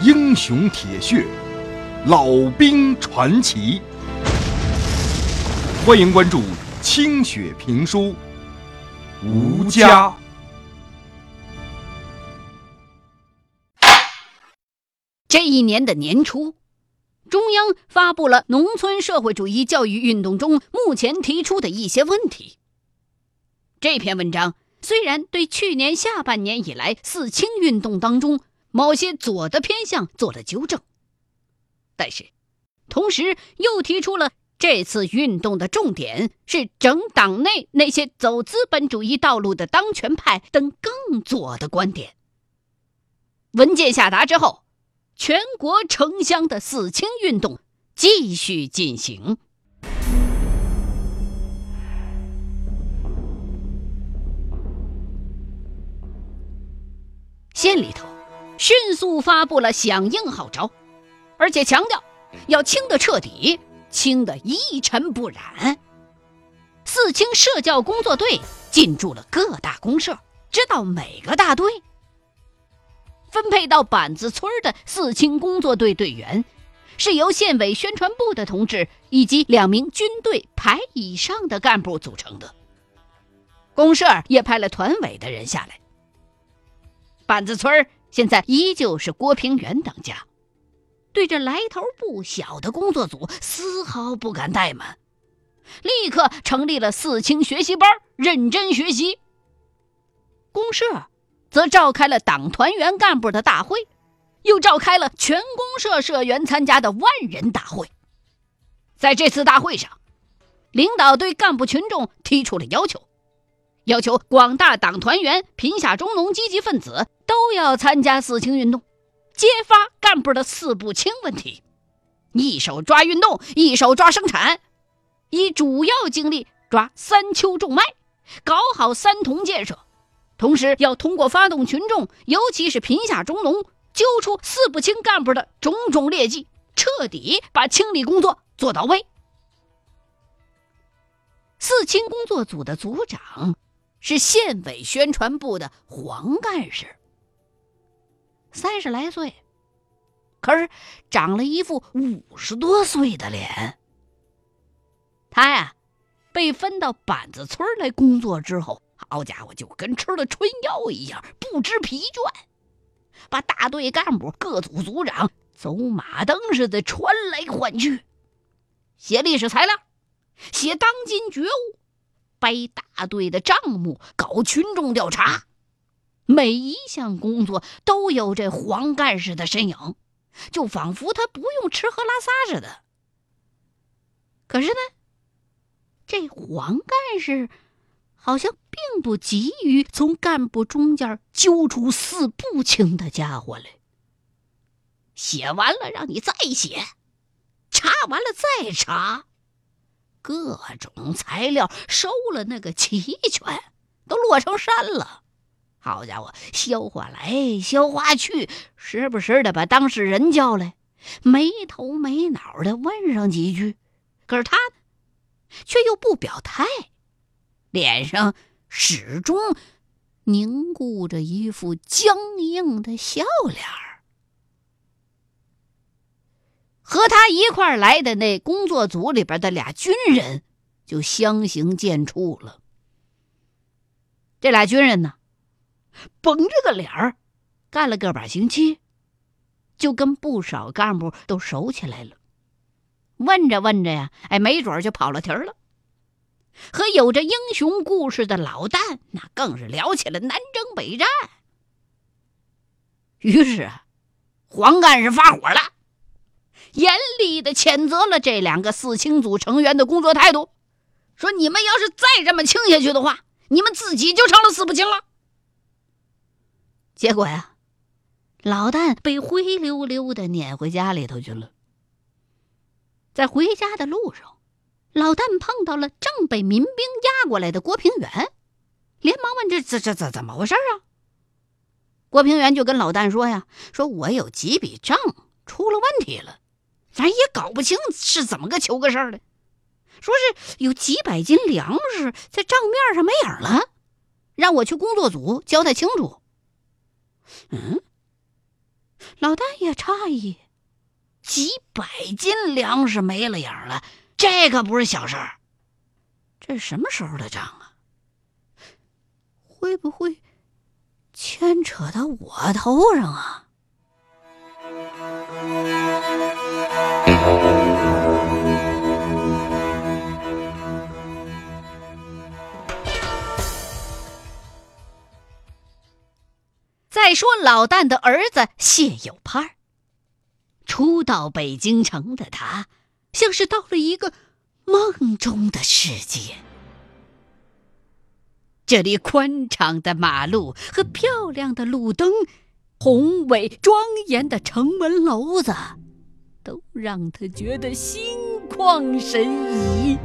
英雄铁血，老兵传奇。欢迎关注清雪评书《吴家》。这一年的年初，中央发布了农村社会主义教育运动中目前提出的一些问题。这篇文章虽然对去年下半年以来四清运动当中某些左的偏向做了纠正，但是同时又提出了这次运动的重点是整党内那些走资本主义道路的当权派等更左的观点。文件下达之后。全国城乡的四清运动继续进行。县里头迅速发布了响应号召，而且强调要清得彻底，清得一尘不染。四清社教工作队进驻了各大公社，知道每个大队。分配到板子村的四清工作队队员，是由县委宣传部的同志以及两名军队排以上的干部组成的。公社也派了团委的人下来。板子村现在依旧是郭平原当家，对这来头不小的工作组丝毫不敢怠慢，立刻成立了四清学习班，认真学习。公社。则召开了党团员干部的大会，又召开了全公社社员参加的万人大会。在这次大会上，领导对干部群众提出了要求，要求广大党团员、贫下中农积极分子都要参加四清运动，揭发干部的四不清问题，一手抓运动，一手抓生产，以主要精力抓三秋种麦，搞好三同建设。同时，要通过发动群众，尤其是贫下中农，揪出四不清干部的种种劣迹，彻底把清理工作做到位。四清工作组的组长是县委宣传部的黄干事，三十来岁，可是长了一副五十多岁的脸。他呀，被分到板子村来工作之后。好家伙，就跟吃了春药一样，不知疲倦，把大队干部、各组组长走马灯似的穿来换去，写历史材料，写当今觉悟，掰大队的账目，搞群众调查，每一项工作都有这黄干事的身影，就仿佛他不用吃喝拉撒似的。可是呢，这黄干事。好像并不急于从干部中间揪出四不清的家伙来。写完了让你再写，查完了再查，各种材料收了那个齐全，都摞成山了。好家伙，消化来消化去，时不时的把当事人叫来，没头没脑的问上几句，可是他却又不表态。脸上始终凝固着一副僵硬的笑脸儿。和他一块来的那工作组里边的俩军人就相形见绌了。这俩军人呢，绷着个脸儿，干了个把星期，就跟不少干部都熟起来了。问着问着呀，哎，没准就跑了题儿了。和有着英雄故事的老旦，那更是聊起了南征北战。于是啊，黄干事发火了，严厉的谴责了这两个四清组成员的工作态度，说：“你们要是再这么清下去的话，你们自己就成了四不清了。”结果呀，老旦被灰溜溜的撵回家里头去了。在回家的路上。老旦碰到了正被民兵押过来的郭平原，连忙问：“这这这怎怎么回事啊？”郭平原就跟老旦说：“呀，说我有几笔账出了问题了，咱也搞不清是怎么个求个事儿的。说是有几百斤粮食在账面上没影了，让我去工作组交代清楚。”嗯，老大也诧异，几百斤粮食没了影了，这可不是小事儿。这是什么时候的账啊？会不会牵扯到我头上啊？再说老旦的儿子谢有盼，初到北京城的他，像是到了一个梦中的世界。这里宽敞的马路和漂亮的路灯，宏伟庄严的城门楼子，都让他觉得心旷神怡。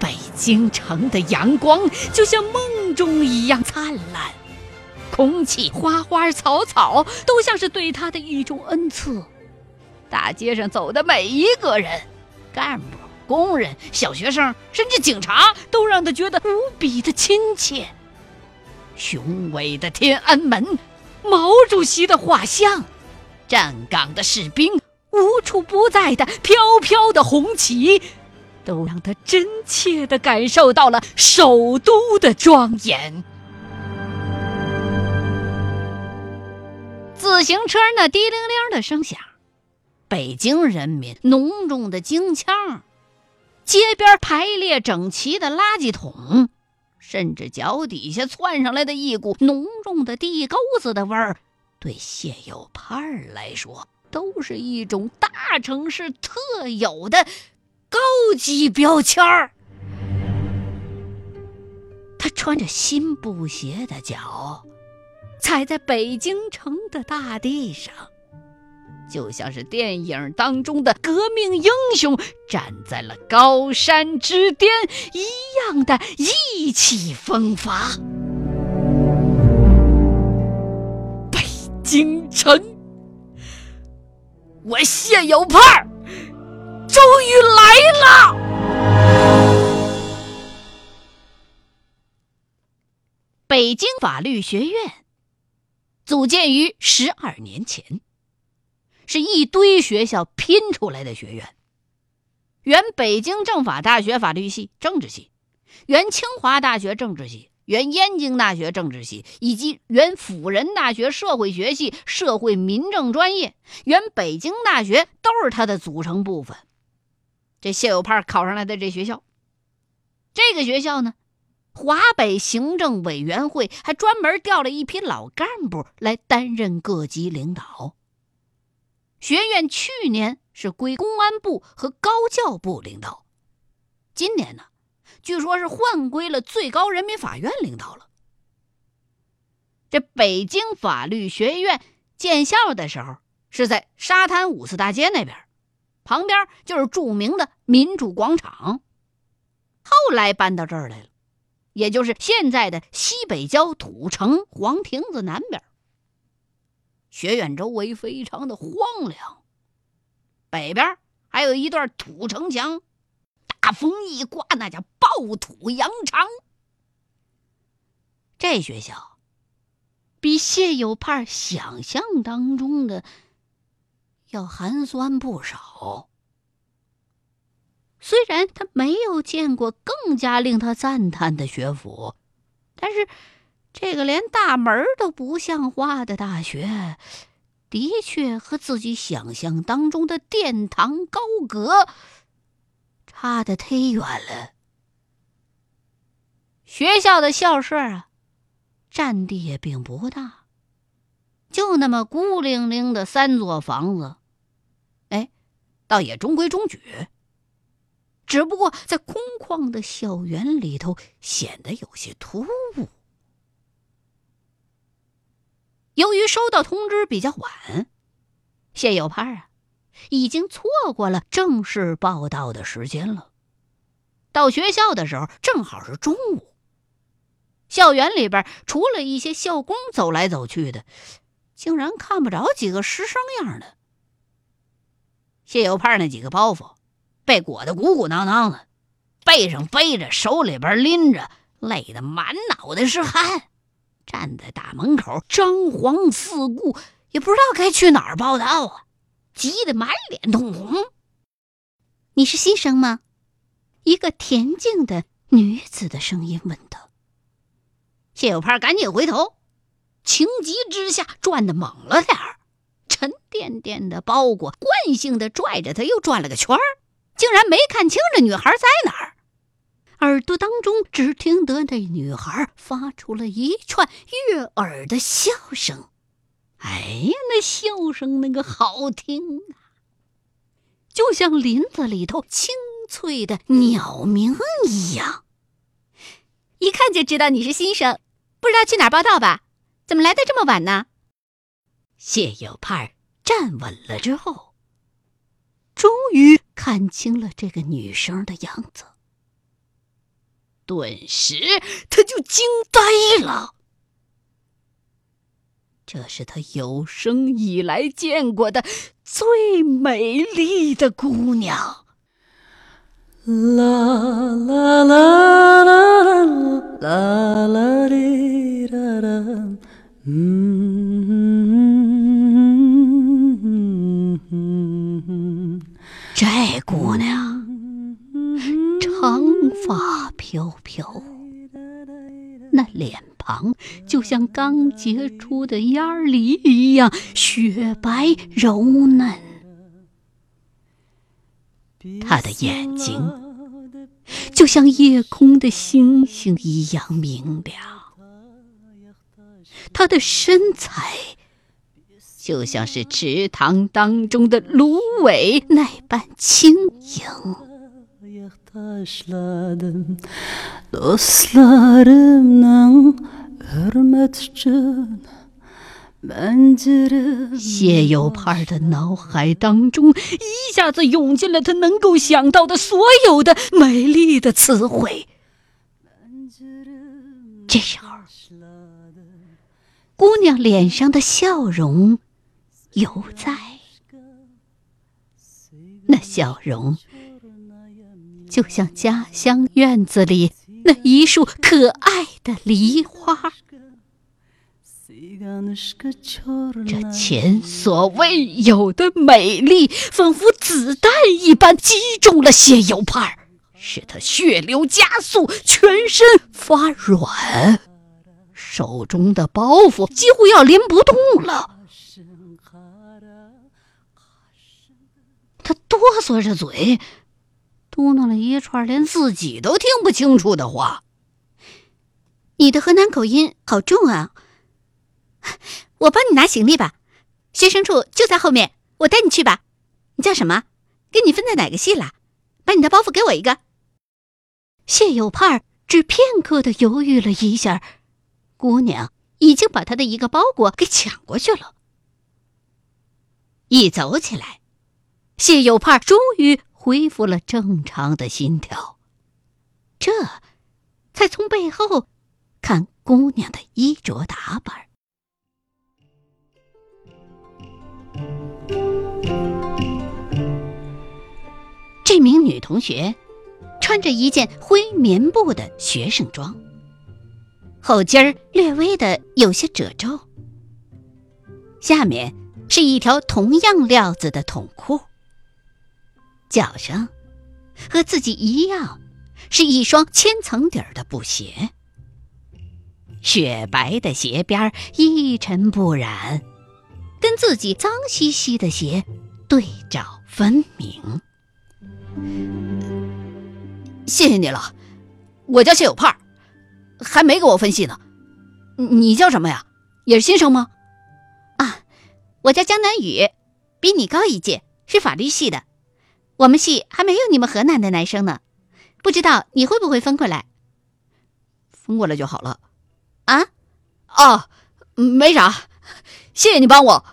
北京城的阳光就像梦中一样灿烂。空气、花花草草都像是对他的一种恩赐。大街上走的每一个人，干部、工人、小学生，甚至警察，都让他觉得无比的亲切。雄伟的天安门，毛主席的画像，站岗的士兵，无处不在的飘飘的红旗，都让他真切地感受到了首都的庄严。自行车那滴铃铃的声响，北京人民浓重的京腔，街边排列整齐的垃圾桶，甚至脚底下窜上来的一股浓重的地沟子的味儿，对谢有盼来说，都是一种大城市特有的高级标签儿。他穿着新布鞋的脚。踩在北京城的大地上，就像是电影当中的革命英雄站在了高山之巅一样的意气风发。北京城，我谢有盼终于来了。北京法律学院。组建于十二年前，是一堆学校拼出来的学院。原北京政法大学法律系、政治系，原清华大学政治系，原燕京大学政治系，以及原辅仁大学社会学系社会民政专业，原北京大学都是它的组成部分。这谢有盼考上来的这学校，这个学校呢？华北行政委员会还专门调了一批老干部来担任各级领导。学院去年是归公安部和高教部领导，今年呢，据说是换归了最高人民法院领导了。这北京法律学院建校的时候是在沙滩五四大街那边，旁边就是著名的民主广场，后来搬到这儿来了。也就是现在的西北郊土城黄亭子南边，学院周围非常的荒凉，北边还有一段土城墙，大风一刮，那叫暴土扬长。这学校比谢有盼想象当中的要寒酸不少。虽然他没有见过更加令他赞叹的学府，但是这个连大门都不像话的大学，的确和自己想象当中的殿堂高阁差得忒远了。学校的校舍啊，占地也并不大，就那么孤零零的三座房子，哎，倒也中规中矩。只不过在空旷的校园里头显得有些突兀。由于收到通知比较晚，谢有盼啊，已经错过了正式报道的时间了。到学校的时候正好是中午，校园里边除了一些校工走来走去的，竟然看不着几个师生样的。谢有盼那几个包袱。被裹得鼓鼓囊囊的，背上背着，手里边拎着，累得满脑袋是汗，站在大门口张皇四顾，也不知道该去哪儿报道啊，急得满脸通红。你是新生吗？一个恬静的女子的声音问道。谢有盼赶紧回头，情急之下转的猛了点儿，沉甸甸的包裹惯性的拽着他又转了个圈儿，竟然没看清这女孩在哪儿。耳朵当中只听得那女孩发出了一串悦耳的笑声。哎呀，那笑声那个好听啊，就像林子里头清脆的鸟鸣一样。一看就知道你是新生，不知道去哪儿报道吧？怎么来的这么晚呢？谢有盼站稳了之后，终于看清了这个女生的样子。顿时，他就惊呆了。这是他有生以来见过的最美丽的姑娘。啦啦啦啦啦像刚结出的鸭梨一样雪白柔嫩，他的眼睛就像夜空的星星一样明亮，他的身材就像是池塘当中的芦苇那般轻盈。谢有盼的脑海当中一下子涌进了他能够想到的所有的美丽的词汇。这时候，姑娘脸上的笑容犹在，那笑容。就像家乡院子里那一束可爱的梨花，这前所未有的美丽，仿佛子弹一般击中了谢有盼，使他血流加速，全身发软，手中的包袱几乎要拎不动了。他哆嗦着嘴。嘟囔了一串连自己都听不清楚的话。你的河南口音好重啊！我帮你拿行李吧，学生处就在后面，我带你去吧。你叫什么？跟你分在哪个系了？把你的包袱给我一个。谢有盼只片刻的犹豫了一下，姑娘已经把他的一个包裹给抢过去了。一走起来，谢有盼终于。恢复了正常的心跳，这才从背后看姑娘的衣着打扮。这名女同学穿着一件灰棉布的学生装，后襟儿略微的有些褶皱，下面是一条同样料子的筒裤。脚上和自己一样，是一双千层底儿的布鞋，雪白的鞋边一尘不染，跟自己脏兮兮的鞋对照分明。谢谢你了，我叫谢有盼，还没给我分析呢。你叫什么呀？也是新生吗？啊，我叫江南雨，比你高一届，是法律系的。我们系还没有你们河南的男生呢，不知道你会不会分过来？分过来就好了。啊？哦，没啥，谢谢你帮我。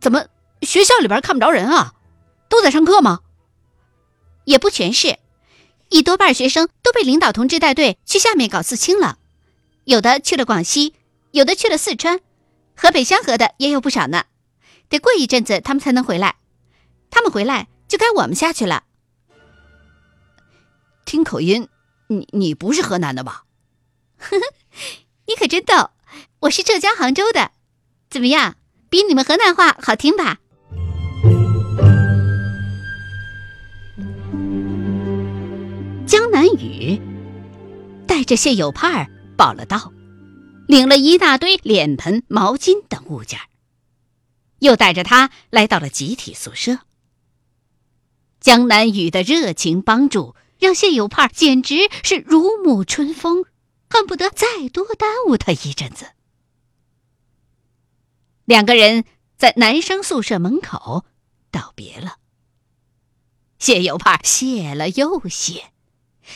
怎么学校里边看不着人啊？都在上课吗？也不全是，一多半学生都被领导同志带队去下面搞四清了，有的去了广西，有的去了四川，河北香河的也有不少呢。得过一阵子他们才能回来，他们回来。就该我们下去了。听口音，你你不是河南的吧？呵呵，你可真逗，我是浙江杭州的。怎么样，比你们河南话好听吧？江南雨带着谢有盼报了到，领了一大堆脸盆、毛巾等物件，又带着他来到了集体宿舍。江南雨的热情帮助，让谢有盼简直是如沐春风，恨不得再多耽误他一阵子。两个人在男生宿舍门口道别了。谢有盼谢了又谢，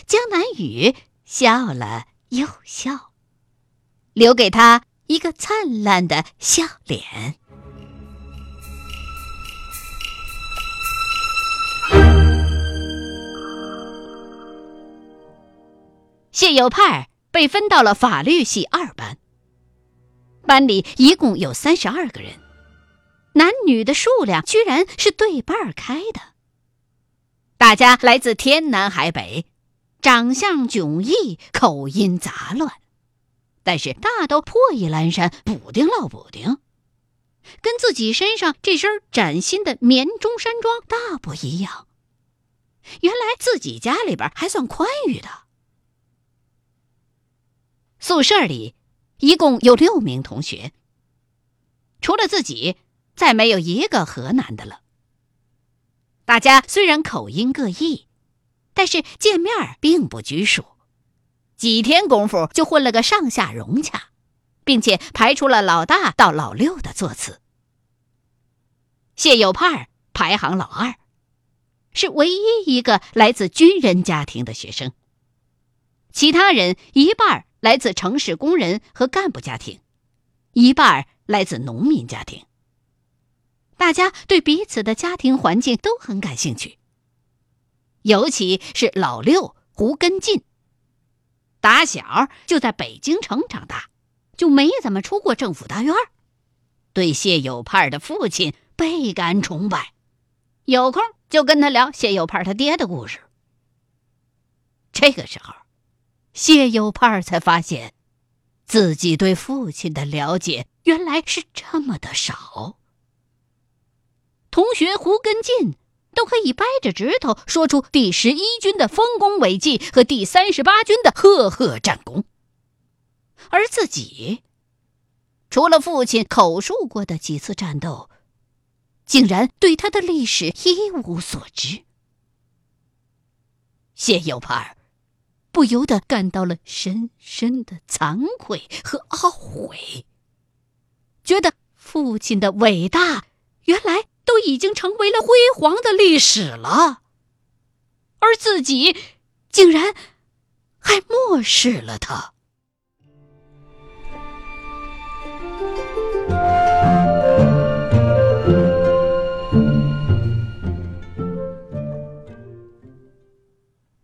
江南雨笑了又笑，留给他一个灿烂的笑脸。谢有派被分到了法律系二班。班里一共有三十二个人，男女的数量居然是对半开的。大家来自天南海北，长相迥异，口音杂乱，但是大都破衣烂衫，补丁落补丁，跟自己身上这身崭新的棉中山装大不一样。原来自己家里边还算宽裕的，宿舍里。一共有六名同学，除了自己，再没有一个河南的了。大家虽然口音各异，但是见面并不拘束，几天功夫就混了个上下融洽，并且排出了老大到老六的座次。谢有盼排行老二，是唯一一个来自军人家庭的学生，其他人一半来自城市工人和干部家庭，一半来自农民家庭。大家对彼此的家庭环境都很感兴趣，尤其是老六胡根进，打小就在北京城长大，就没怎么出过政府大院，对谢有盼的父亲倍感崇拜，有空就跟他聊谢有盼他爹的故事。这个时候。谢有盼才发现，自己对父亲的了解原来是这么的少。同学胡根进都可以掰着指头说出第十一军的丰功伟绩和第三十八军的赫赫战功，而自己，除了父亲口述过的几次战斗，竟然对他的历史一无所知。谢有盼。不由得感到了深深的惭愧和懊悔，觉得父亲的伟大原来都已经成为了辉煌的历史了，而自己竟然还漠视了他。